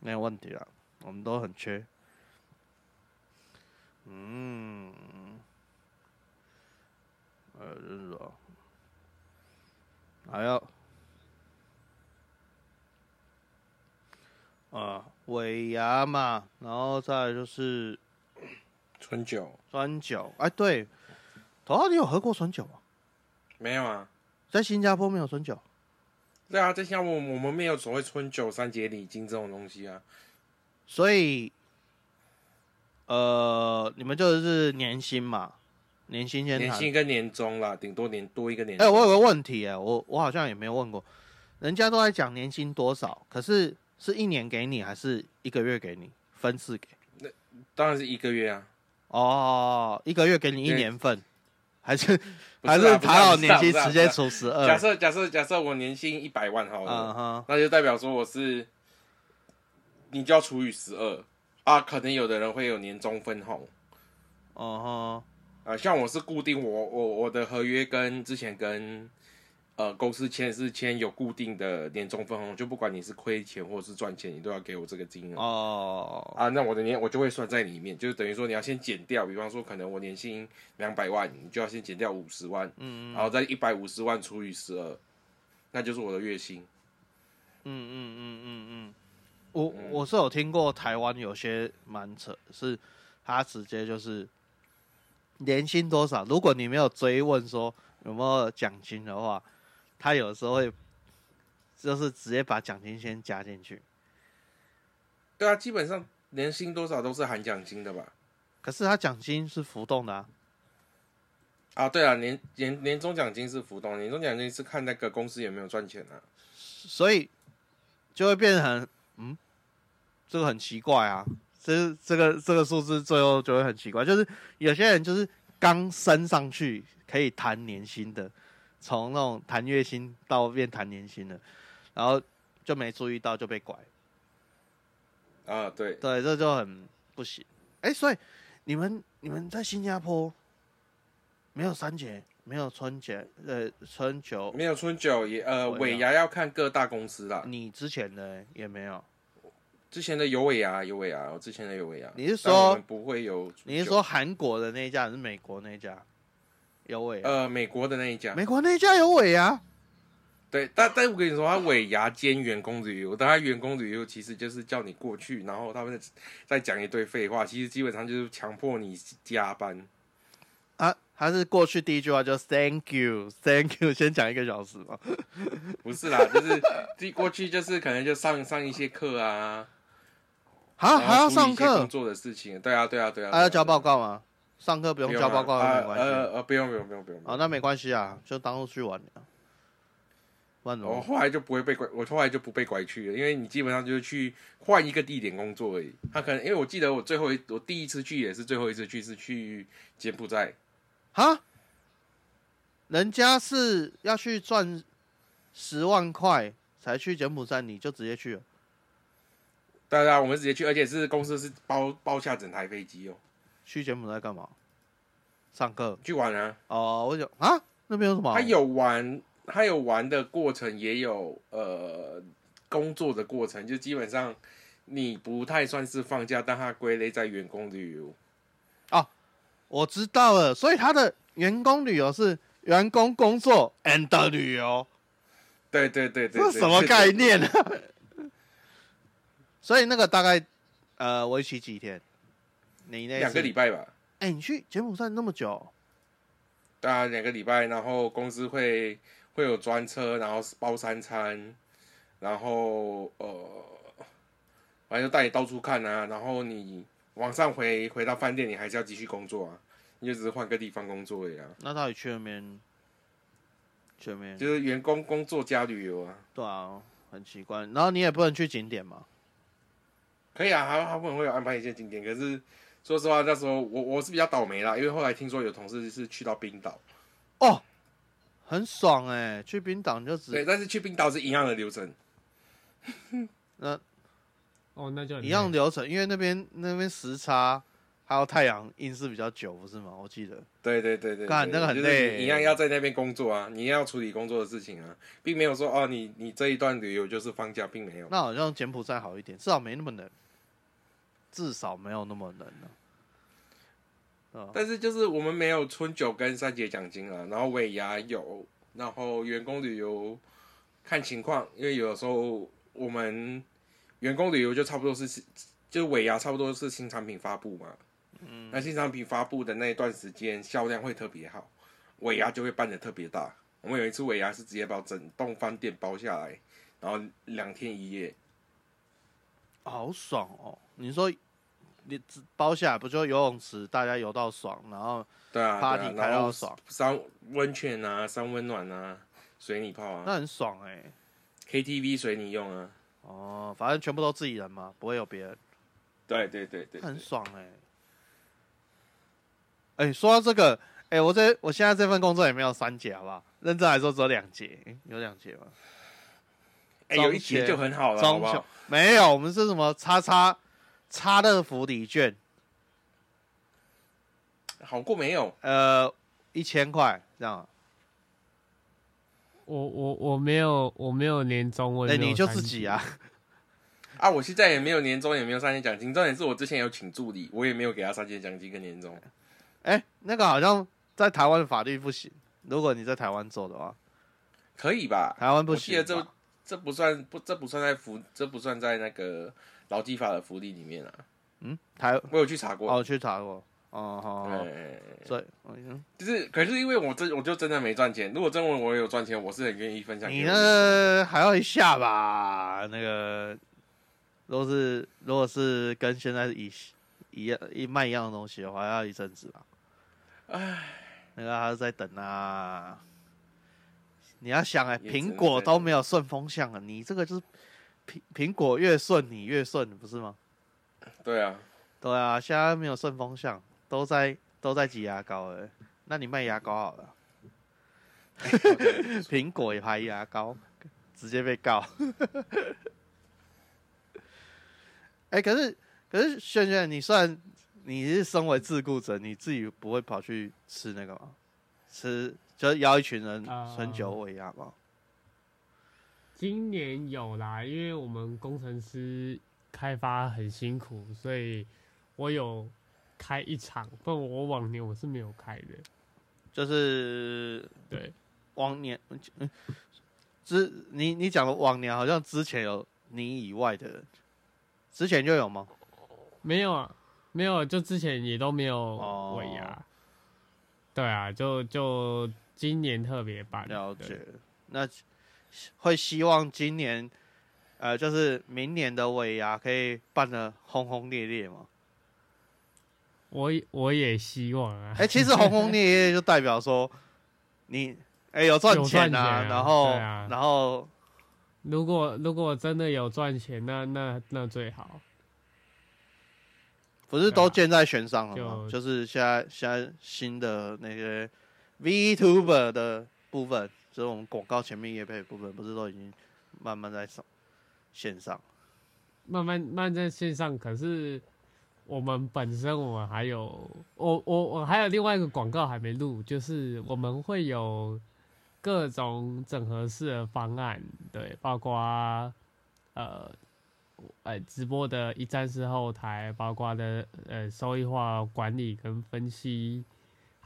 没有问题了，我们都很缺。嗯，呃，就是说，还有啊尾牙嘛，然后再就是。春酒，春酒，哎，对，头号，你有喝过春酒吗？没有啊，在新加坡没有春酒。对啊，在新加坡我们没有所谓春酒、三节礼金这种东西啊。所以，呃，你们就是年薪嘛？年薪先年薪跟年终啦，顶多年多一个年。哎，我有个问题哎，我我好像也没有问过，人家都在讲年薪多少，可是是一年给你还是一个月给你分次给？那当然是一个月啊。哦，一个月给你一年份，还是 还是谈好年薪直接除十二？假设假设假设我年薪一百万好了，那就代表说我是，你就要除以十二啊。可能有的人会有年终分红，哦哈，啊，像我是固定，我我我的合约跟之前跟。呃，公司签是签有固定的年终分红，就不管你是亏钱或是赚钱，你都要给我这个金额。哦，啊，那我的年我就会算在里面，就是等于说你要先减掉，比方说可能我年薪两百万，你就要先减掉五十万，嗯，然后再一百五十万除以十二，那就是我的月薪。嗯嗯嗯嗯嗯，我我是有听过台湾有些蛮扯，是他直接就是年薪多少，如果你没有追问说有没有奖金的话。他有时候会，就是直接把奖金先加进去。对啊，基本上年薪多少都是含奖金的吧？可是他奖金是浮动的啊。啊，对啊，年年年终奖金是浮动，年终奖金是看那个公司有没有赚钱啊。所以就会变成，嗯，这个很奇怪啊。这这个这个数字最后就会很奇怪，就是有些人就是刚升上去可以谈年薪的。从那种谈月薪到变谈年薪了，然后就没注意到就被拐。啊，对对，这就很不行。哎，所以你们你们在新加坡没有三节，没有春节，呃，春酒，没有春酒也呃尾尾牙要看各大公司啦。你之前的也没有。之前的有尾牙有尾牙，我之前的有尾牙。你是说不会有？你是说韩国的那一家还是美国那一家？有尾牙？呃美国的那一家？美国那一家有尾牙？对，但但我跟你说，他尾牙兼员工旅游，但他员工旅游其实就是叫你过去，然后他们再讲一堆废话，其实基本上就是强迫你加班。啊，还是过去第一句话就 Thank you，Thank you，先讲一个小时嘛。不是啦，就是第过去就是可能就上上一些课啊，啊，还要上处理一些工课？作的事情。对啊，对啊，对啊。还要交报告？告吗？上课不用交报告啊没关系。呃呃，不用不用不用不用。啊，那没关系啊，就当做去玩？我后来就不会被拐，我后来就不被拐去了，因为你基本上就是去换一个地点工作而已。他可能因为我记得我最后一我第一次去也是最后一次去是去柬埔寨，哈？人家是要去赚十万块才去柬埔寨，你就直接去了？对啊，我们直接去，而且是公司是包包下整台飞机哦，去柬埔寨干嘛？上课？去玩啊。哦，我就啊，那边有什么？他有玩，他有玩的过程，也有呃工作的过程，就基本上你不太算是放假，但他归类在员工旅游。哦我知道了，所以他的员工旅游是员工工作 and 旅游，对对对对对这什么概念呢、所以那个大概呃为期几天？你那两个礼拜？吧。哎、你去柬埔寨那么久？对啊，两个礼拜，然后公司会会有专车，然后包三餐，然后呃，反正就带你到处看啊，然后你晚上回回到饭店，你还是要继续工作啊，你就只是换个地方工作而已啊，那到底去那边？去那边？就是员工工作加旅游啊，对啊，很奇怪。然后你也不能去景点嘛？可以啊，他他们会有安排一些景点，可是说实话，那时候我我是比较倒霉啦，因为后来听说有同事是去到冰岛，哦，很爽哎、去冰岛你就对，只但是去冰岛是一样的流程，那哦，那就很一样流程，因为那边那边时差还有太阳阴是比较久，不是吗？我记得。对对对对，对干那个很就是累你一样要在那边工作啊，你要处理工作的事情啊，并没有说哦，你你这一段旅游就是放假，并没有。那好像柬埔寨好一点，至少没那么冷，至少没有那么冷了、啊。但是就是我们没有春酒跟三节奖金啊，然后尾牙有，然后员工旅游看情况，因为有的时候我们员工旅游就差不多是就尾牙差不多是新产品发布嘛，嗯，那新产品发布的那一段时间销量会特别好，尾牙就会办的特别大。我们有一次尾牙是直接把整栋饭店包下来，然后两天一夜，好爽哦！你说你只包下来不就游泳池，大家游到爽，然后对啊 party 开到爽，三温泉啊，三温暖啊，水你泡啊那很爽哎、，KTV 随你用啊，哦，反正全部都自己人嘛，不会有别人，对对对对，很爽哎、哎、说到这个，哎、我这我现在这份工作也没有三节，好不好？认真来说只有两节、有两节吗？哎、有一节就很好了，好中秋不好？没有，我们是什么叉叉叉乐福礼券，好过没有？呃，一千块这样。我我我没有我没有年终，我哎、也没有你就自己啊，啊，我现在也没有年终，也没有三节奖金。重点是我之前有请助理，我也没有给他三节奖金跟年终。哎、那个好像在台湾的法律不行，如果你在台湾做的话，可以吧？台湾不我记得行这不算不这不算在福这不算在那个劳基法的福利里面啊。嗯，台我有去查过，哦，去查过，哦，好好，好哎，所以嗯就是可是因为我真我就真的没赚钱。如果真问我有赚钱，我是很愿意分享给你我那还要一下吧？那个，如果是如果是跟现在一一样一卖一样的东西的话，要一阵子吧。唉，那个还是在等啊。你要想哎、苹果都没有顺风向了，你这个就是苹苹果越顺你越顺，不是吗？对啊，对啊，现在没有顺风向，都在都在挤牙膏了。那你卖牙膏好了，苹果也拍牙膏，直接被告。哎、可是可是轩轩，你算你是身为自雇者，你自己不会跑去吃那个吗？吃就是邀一群人啊春酒尾牙嘛。今年有啦，因为我们工程师开发很辛苦，所以我有开一场，不然我往年我是没有开的。就是对，往年，嗯之你你讲的往年好像之前有你以外的人，之前就有吗？没有啊，没有，就之前也都没有哦尾牙。对啊，就就今年特别办。对了解，那会希望今年，呃，就是明年的尾牙可以办得轰轰烈烈吗？我我也希望啊。哎、其实轰轰烈烈就代表说 你哎、有赚有钱啊，赚钱啊然后、啊然后如果如果真的有赚钱，那那那最好。不是都建在悬上了吗？就就是现在现在新的那个 VTuber 的部分，就是我们广告前面业配部分，不是都已经慢慢在上线上？慢慢慢在线上，可是我们本身我们还有我我我还有另外一个广告还没录，就是我们会有各种整合式的方案，对，包括呃呃直播的一站式后台，包括的呃收益化管理跟分析，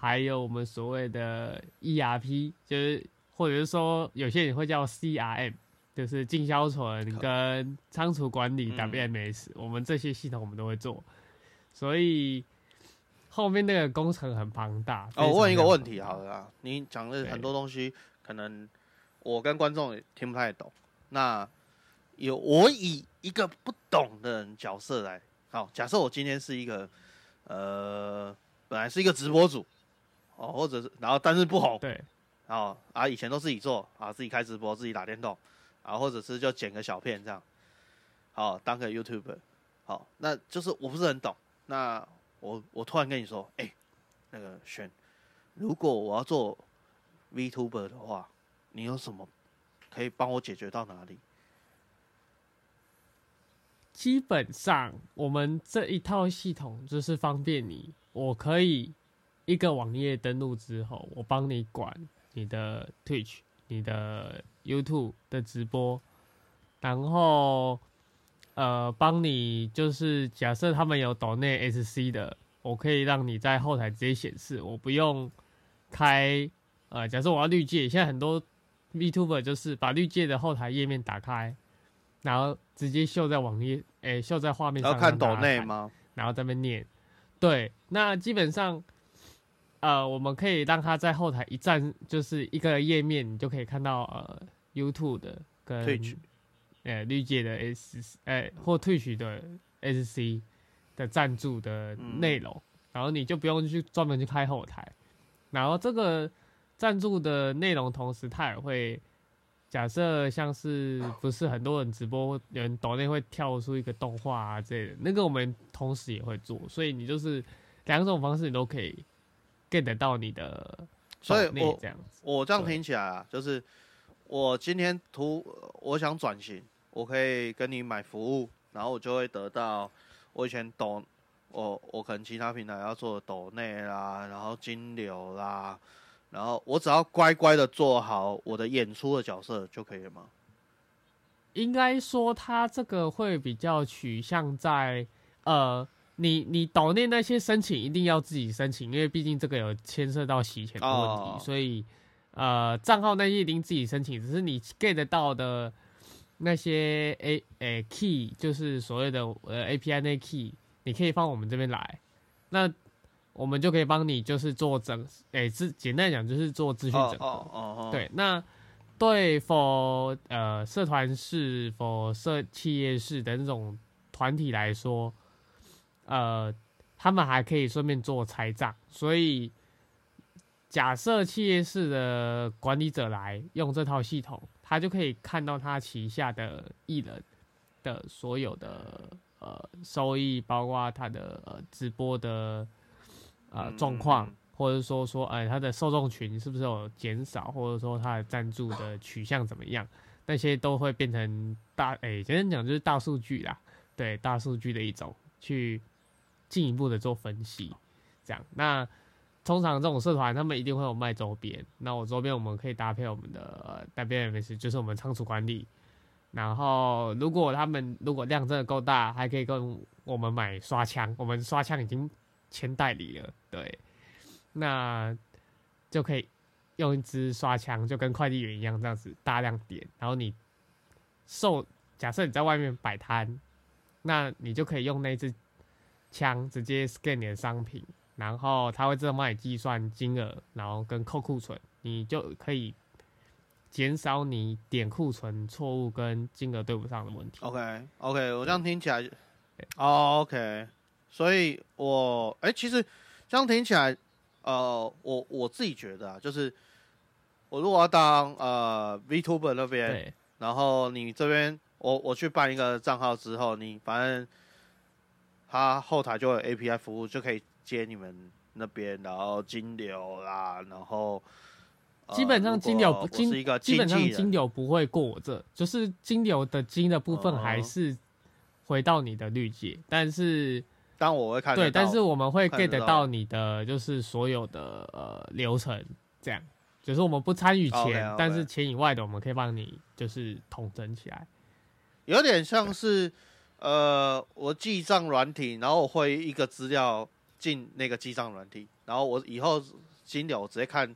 还有我们所谓的 ERP，就是或者是说有些人会叫 CRM。就是进销存跟仓储管理嗯 WMS，、我们这些系统我们都会做，所以后面那个工程很庞大。哦，我问一个问题好了啦，你讲的很多东西，可能我跟观众也听不太懂。那有我以一个不懂的人角色来，好，假设我今天是一个呃，本来是一个直播主，哦，或者是然后但是不红，对。然后啊以前都自己做啊，自己开直播，自己打电动，啊，或者是就剪个小片这样，好当个 YouTuber，好，那就是我不是很懂，那我我突然跟你说，哎、那个选，如果我要做 VTuber 的话，你有什么可以帮我解决到哪里？基本上我们这一套系统就是方便你，我可以一个网页登录之后，我帮你管你的 Twitch、你的 YouTube 的直播，然后呃，帮你就是假设他们有岛内 SC 的，我可以让你在后台直接显示，我不用开呃，假设我要绿界，现在很多 VTuber 就是把绿界的后台页面打开，然后直接秀在网页，诶、秀在画面上，要看抖让大家看内吗？然后在那边念。对，那基本上，呃，我们可以让他在后台一站，就是一个页面，你就可以看到呃 YouTube 的跟呃绿界的 S 呃或 Twitch 的 SC 的赞助的内容，然后你就不用去专门去开后台，然后这个赞助的内容，同时它也会。假设像是不是很多人直播，有人抖内会跳出一个动画啊之类的，那个我们同时也会做，所以你就是两种方式你都可以 get 得到你的所以我这样子。我这样听起来啊，就是我今天图我想转型，我可以跟你买服务，然后我就会得到我以前抖我我可能其他平台要做的抖内啦，然后金流啦，然后我只要乖乖的做好我的演出的角色就可以了吗？应该说它这个会比较取向在呃，你你岛内那些申请一定要自己申请，因为毕竟这个有牵涉到洗钱的问题，哦。所以呃账号那些一定自己申请，只是你 get 到的那些 A 诶、key 就是所谓的呃 API 那 key，你可以放我们这边来，那我们就可以帮你就是做整诶，是、简单讲就是做资讯整合。哦哦哦，对，那对 for 呃社团式 for 社企业式的那种团体来说，呃，他们还可以顺便做拆账，所以假设企业式的管理者来用这套系统，他就可以看到他旗下的艺人的所有的呃收益，包括他的呃直播的呃嗯状况。嗯或者说说，哎，他的受众群是不是有减少，或者说他的赞助的取向怎么样，那些都会变成大，哎，简单讲就是大数据啦，对，大数据的一种，去进一步的做分析，这样。那通常这种社团他们一定会有卖周边，那我周边我们可以搭配我们的 WMS，就是我们仓储管理。然后如果他们如果量真的够大，还可以跟我们买刷枪，我们刷枪已经签代理了，对，那就可以用一支刷枪，就跟快递员一样这样子大量点，然后你售，假设你在外面摆摊，那你就可以用那支枪直接 scan 你的商品。然后他会自动帮你计算金额，然后跟扣库存，你就可以减少你点库存错误跟金额对不上的问题。OK OK，我这样听起来，哦 OK，所以我哎，其实这样听起来，呃，我我自己觉得啊，就是我如果要当呃 VTuber 那边，然后你这边我我去办一个账号之后，你反正他后台就有 API 服务就可以。接你们那边，然后金流啦，然后基本上金流不金基本上金流不会过我这，就是金流的金的部分还是回到你的绿界，但是当我会看对，但是我们会 get 到。你的就是所有的呃流程，这样。就是我们不参与钱，但是钱以外的我们可以帮你就是统整起来，有点像是呃我记账软体，然后我会一个资料。进那个记账软体，然后我以后金流直接看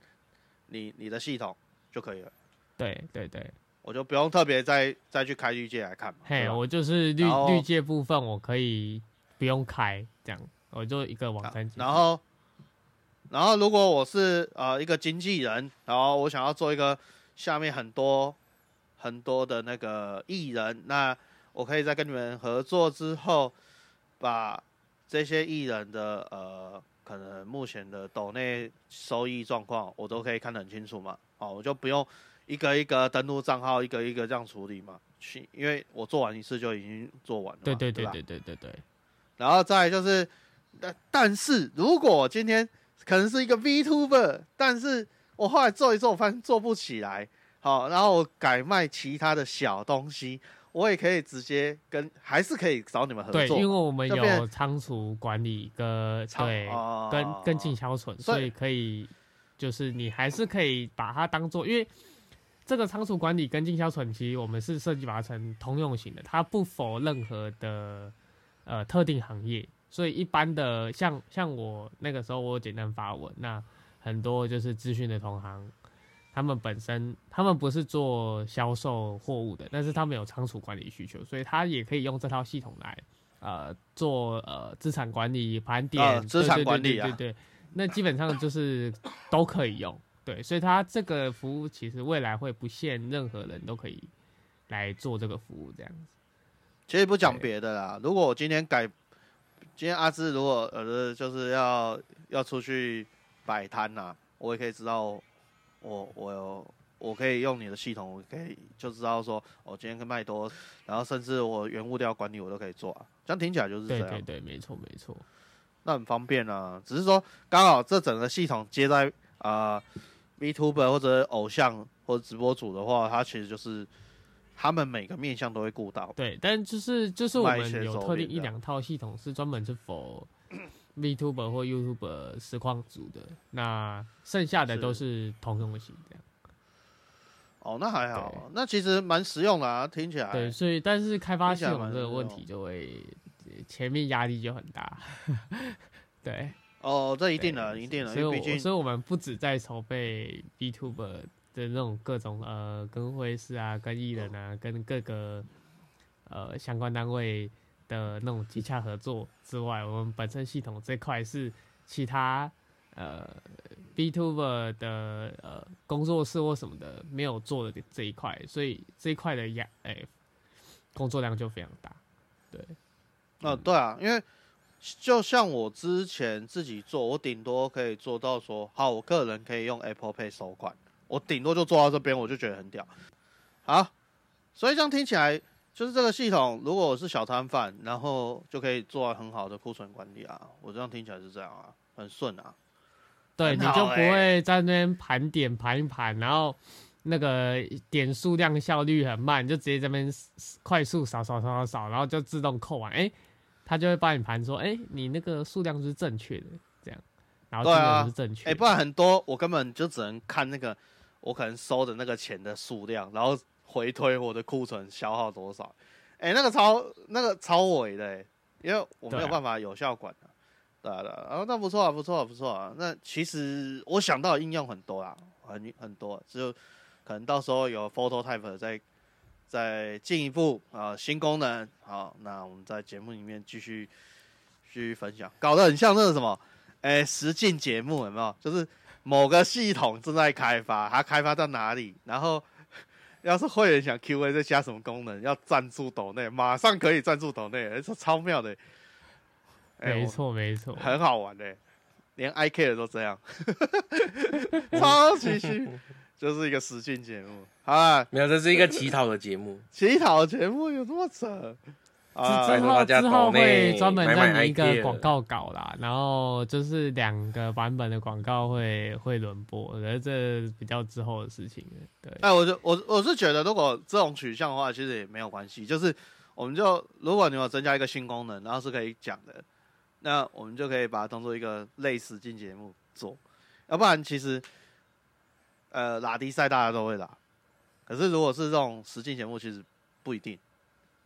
你你的系统就可以了。对对对，我就不用特别再再去开绿界来看嘛。嘿，我就是绿绿界部分我可以不用开，这样我就一个网站。然后然后如果我是呃一个经纪人，然后我想要做一个下面很多很多的那个艺人，那我可以在跟你们合作之后把。这些艺人的呃，可能目前的抖内收益状况，我都可以看得很清楚嘛。哦，我就不用一个一个登录账号，一个一个这样处理嘛。去，因为我做完一次就已经做完了。对对对对对对对。然后再就是，但但是如果今天可能是一个 VTuber，但是我后来做一做，我发现做不起来。好，然后我改卖其他的小东西。我也可以直接跟，还是可以找你们合作。对，因为我们有仓储管理跟对，跟跟进销存，所以可以就是你还是可以把它当做，因为这个仓储管理跟进销存，其实我们是设计把它成通用型的，它不否任何的呃特定行业，所以一般的像像我那个时候我简单发文，那很多就是资讯的同行。他们本身，他们不是做销售货物的，但是他们有仓储管理需求，所以他也可以用这套系统来，呃，做呃资产管理、盘点、资产管理啊，对对，那基本上就是都可以用，对，所以它这个服务其实未来会不限任何人都可以来做这个服务，这样子。其实不讲别的啦，如果我今天改，今天阿志如果呃就是要要出去摆摊呐，我也可以知道。我我有，我可以用你的系统，我可以就知道说，我今天跟麦多，然后甚至我原物料管理我都可以做啊，这样听起来就是这样。对对对，没错没错，那很方便啊。只是说刚好这整个系统接在啊，Vtuber 或者偶像或者直播主的话，它其实就是他们每个面向都会顾到。对，但就是就是我们有特定一两套系统是专门是否。Vtuber 或 YouTuber 实况组的，那剩下的都是通用型这样。哦，那还好，那其实蛮实用的啊，听起来。对，所以但是开发系统这个问题就会前面压力就很大。对。哦，这一定的，一定的，所以所以我们不止在筹备 Vtuber 的那种各种呃跟会师啊、跟艺人啊、跟各个呃相关单位。的那种接洽合作之外，我们本身系统这块是其他呃 B Tuber 的呃工作室或什么的没有做的这一块，所以这一块的压哎工作量就非常大。对，啊对啊，因为就像我之前自己做，我顶多可以做到说，好，我个人可以用 Apple Pay 收款，我顶多就做到这边，我就觉得很屌。好，所以这样听起来。就是这个系统，如果我是小摊贩，然后就可以做很好的库存管理啊。我这样听起来是这样啊，很顺啊。对，你就不会在那边盘点盘一盘，然后那个点数量效率很慢，就直接这边快速扫扫扫扫扫，然后就自动扣完。哎，他就会帮你盘说，哎，你那个数量是正确的，这样。然后对啊是正确。哎、不然很多我根本就只能看那个我可能收的那个钱的数量，然后回推我的库存消耗多少。哎、那个超那个超伟的、欸，因为我没有办法有效管啊。对啊，对啊，然后那不错啊，不错啊，不错啊。那其实我想到的应用很多啦，很很多，只有可能到时候有 Photo Type 再再进一步啊、新功能，好，那我们在节目里面继续继续分享，搞得很像那个什么，哎、实境节目有没有？就是某个系统正在开发，它开发到哪里，然后要是会员想 Q&A 再加什么功能，要赞助抖内，马上可以赞助抖内，这超妙的、哎没我错没错，很好玩的、连 iCare 都这样，超级虚，就是一个实境节目。好啦，没有，这是一个乞讨的节目。乞讨节目有这么扯啊？之拜托大家后之后会专门买买让你一个广告稿啦，然后就是两个版本的广告会会轮播，我觉得这比较之后的事情了。对，哎，我就我我是觉得，如果这种取向的话，其实也没有关系。就是我们就如果你有增加一个新功能，然后是可以讲的，那我们就可以把它当做一个类似进节目做。要不然，其实呃拉迪赛大家都会拉，可是如果是这种实境节目，其实不一定，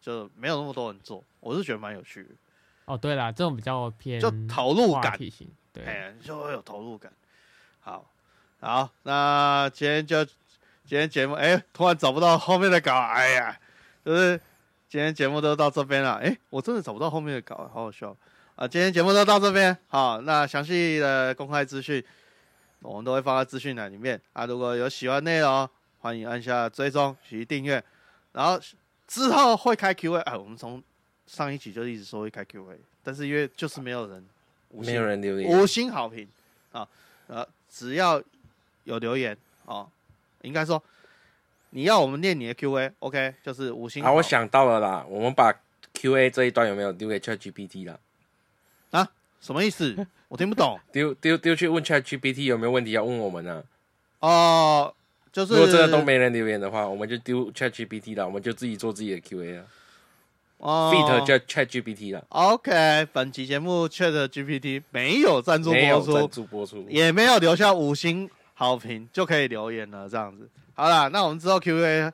就没有那么多人做。我是觉得蛮有趣的，哦对啦，这种比较偏就投入感，对，哎，就会有投入感。好，好，那今天就今天节目，哎、突然找不到后面的稿，哎呀，就是今天节目都到这边了，哎、我真的找不到后面的稿，好好笑啊！今天节目都到这边，好，那详细的公开资讯我们都会放在资讯栏里面啊。如果有喜欢内容，欢迎按下追踪及订阅，然后之后会开 Q&A，哎，我们从上一集就一直说会开 Q&A，但是因为就是没有人，没有人留言，五星好评啊，呃，只要有留言啊，应该说你要我们念你的 Q&A，OK，、就是五星好，好。我想到了啦，我们把 Q A 这一段有没有丢给 Chat GPT 啦？什么意思？我听不懂 丢丢丢去问 Chat GPT 有没有问题要问我们呢、哦、就是如果真的都没人留言的话，我们就丢 Chat GPT 了，我们就自己做自己的 Q A 了、哦 Fit 叫 Chat GPT 了，OK，本期节目 Chat GPT 没有赞助播出，助播出。也没有留下五星好评，就可以留言了，这样子。好啦，那我们之后 Q&A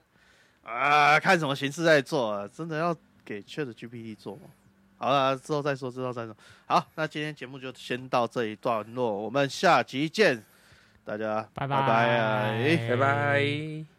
啊，看什么形式在做啊，真的要给 Chat GPT 做吗？好了，之后再说，之后再说。好，那今天节目就先到这一段落，我们下集见，大家拜拜拜拜拜。